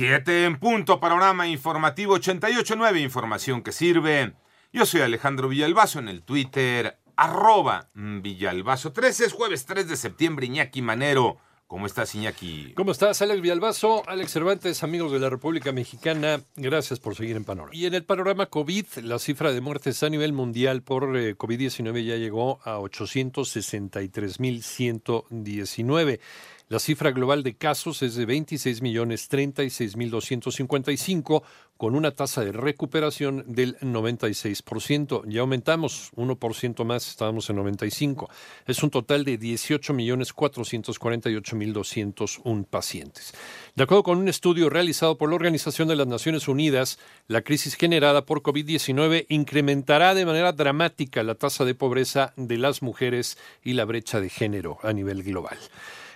Siete en punto, panorama informativo 88.9, información que sirve. Yo soy Alejandro Villalbazo en el Twitter, arroba Villalbazo. 13 es jueves 3 de septiembre, Iñaki Manero. ¿Cómo estás, Iñaki? ¿Cómo estás, Alex Villalbazo? Alex Cervantes, amigos de la República Mexicana, gracias por seguir en Panorama. Y en el panorama COVID, la cifra de muertes a nivel mundial por eh, COVID-19 ya llegó a 863.119. La cifra global de casos es de 26.036.255, con una tasa de recuperación del 96%. Ya aumentamos 1% más, estábamos en 95%. Es un total de 18.448.201 pacientes. De acuerdo con un estudio realizado por la Organización de las Naciones Unidas, la crisis generada por COVID-19 incrementará de manera dramática la tasa de pobreza de las mujeres y la brecha de género a nivel global.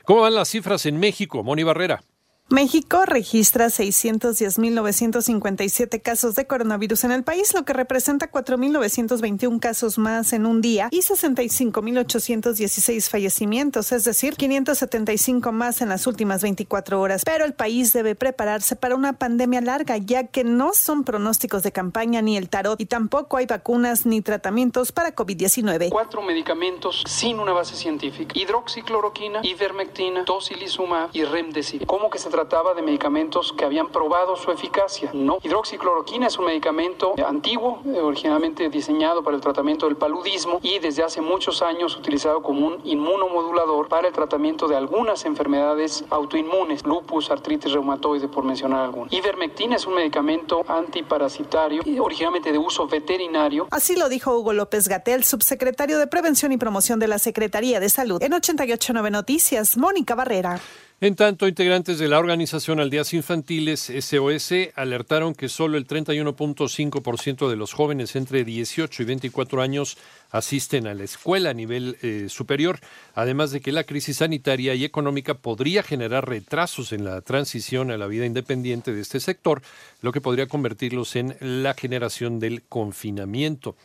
¿Cómo van las cifras en México, Moni Barrera? México registra 610.957 casos de coronavirus en el país, lo que representa 4.921 casos más en un día y 65.816 fallecimientos, es decir, 575 más en las últimas 24 horas. Pero el país debe prepararse para una pandemia larga, ya que no son pronósticos de campaña ni el tarot y tampoco hay vacunas ni tratamientos para COVID-19. Cuatro medicamentos sin una base científica: hidroxicloroquina, ivermectina, tocilizumab y remdesivir. ¿Cómo que se trataba de medicamentos que habían probado su eficacia. No. Hidroxicloroquina es un medicamento antiguo, eh, originalmente diseñado para el tratamiento del paludismo y desde hace muchos años utilizado como un inmunomodulador para el tratamiento de algunas enfermedades autoinmunes, lupus, artritis reumatoide, por mencionar algunos. Ivermectina es un medicamento antiparasitario, originalmente de uso veterinario. Así lo dijo Hugo López Gatel, subsecretario de Prevención y Promoción de la Secretaría de Salud. En 889 Noticias, Mónica Barrera. En tanto, integrantes de la organización Aldeas Infantiles SOS alertaron que solo el 31.5% de los jóvenes entre 18 y 24 años asisten a la escuela a nivel eh, superior, además de que la crisis sanitaria y económica podría generar retrasos en la transición a la vida independiente de este sector, lo que podría convertirlos en la generación del confinamiento.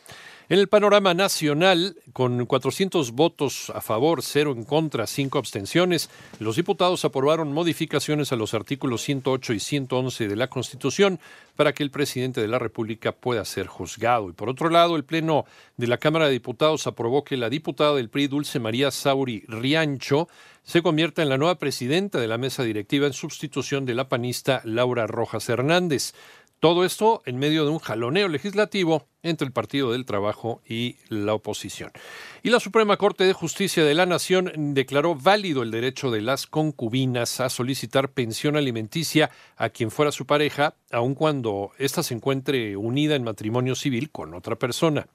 En el panorama nacional, con 400 votos a favor, cero en contra, cinco abstenciones, los diputados aprobaron modificaciones a los artículos 108 y 111 de la Constitución para que el presidente de la República pueda ser juzgado. Y por otro lado, el Pleno de la Cámara de Diputados aprobó que la diputada del PRI, Dulce María Sauri Riancho, se convierta en la nueva presidenta de la mesa directiva en sustitución de la panista Laura Rojas Hernández. Todo esto en medio de un jaloneo legislativo entre el Partido del Trabajo y la oposición. Y la Suprema Corte de Justicia de la Nación declaró válido el derecho de las concubinas a solicitar pensión alimenticia a quien fuera su pareja, aun cuando ésta se encuentre unida en matrimonio civil con otra persona.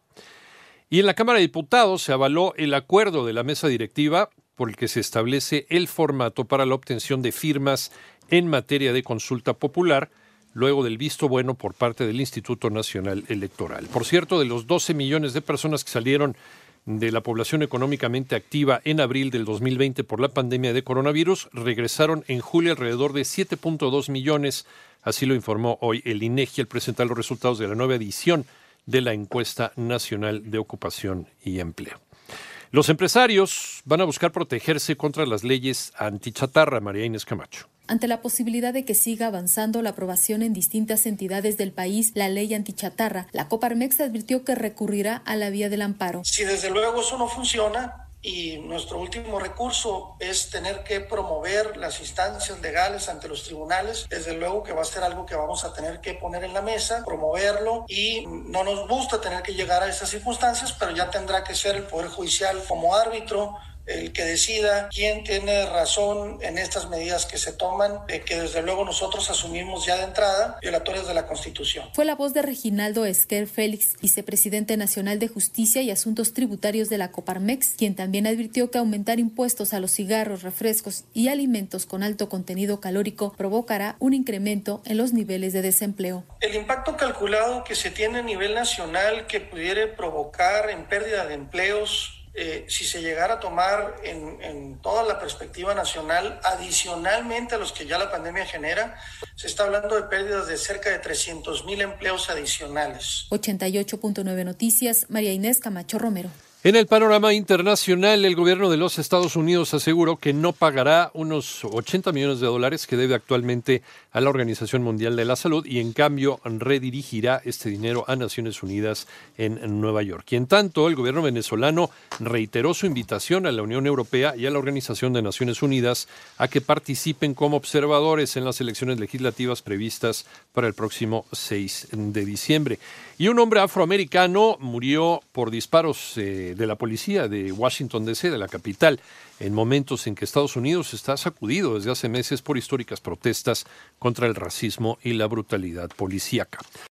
Y en la Cámara de Diputados se avaló el acuerdo de la mesa directiva por el que se establece el formato para la obtención de firmas en materia de consulta popular, luego del visto bueno por parte del Instituto Nacional Electoral. Por cierto, de los 12 millones de personas que salieron de la población económicamente activa en abril del 2020 por la pandemia de coronavirus, regresaron en julio alrededor de 7.2 millones, así lo informó hoy el INEGI al presentar los resultados de la nueva edición de la encuesta nacional de ocupación y empleo. Los empresarios van a buscar protegerse contra las leyes antichatarra, María Inés Camacho. Ante la posibilidad de que siga avanzando la aprobación en distintas entidades del país la ley antichatarra, la Coparmex advirtió que recurrirá a la vía del amparo. Si desde luego eso no funciona, y nuestro último recurso es tener que promover las instancias legales ante los tribunales. Desde luego que va a ser algo que vamos a tener que poner en la mesa, promoverlo y no nos gusta tener que llegar a esas circunstancias, pero ya tendrá que ser el Poder Judicial como árbitro el que decida quién tiene razón en estas medidas que se toman, que desde luego nosotros asumimos ya de entrada violatorias de la Constitución. Fue la voz de Reginaldo Esquer Félix, vicepresidente nacional de Justicia y Asuntos Tributarios de la Coparmex, quien también advirtió que aumentar impuestos a los cigarros, refrescos y alimentos con alto contenido calórico provocará un incremento en los niveles de desempleo. El impacto calculado que se tiene a nivel nacional que pudiera provocar en pérdida de empleos eh, si se llegara a tomar en, en, toda la perspectiva nacional, adicionalmente a los que ya la pandemia genera, se está hablando de pérdidas de cerca de 300 mil empleos adicionales. 88.9 Noticias, María Inés Camacho Romero. En el panorama internacional, el gobierno de los Estados Unidos aseguró que no pagará unos 80 millones de dólares que debe actualmente a la Organización Mundial de la Salud y en cambio redirigirá este dinero a Naciones Unidas en Nueva York. Y en tanto, el gobierno venezolano reiteró su invitación a la Unión Europea y a la Organización de Naciones Unidas a que participen como observadores en las elecciones legislativas previstas para el próximo 6 de diciembre. Y un hombre afroamericano murió por disparos eh, de la policía de Washington, D.C., de la capital, en momentos en que Estados Unidos está sacudido desde hace meses por históricas protestas contra el racismo y la brutalidad policíaca.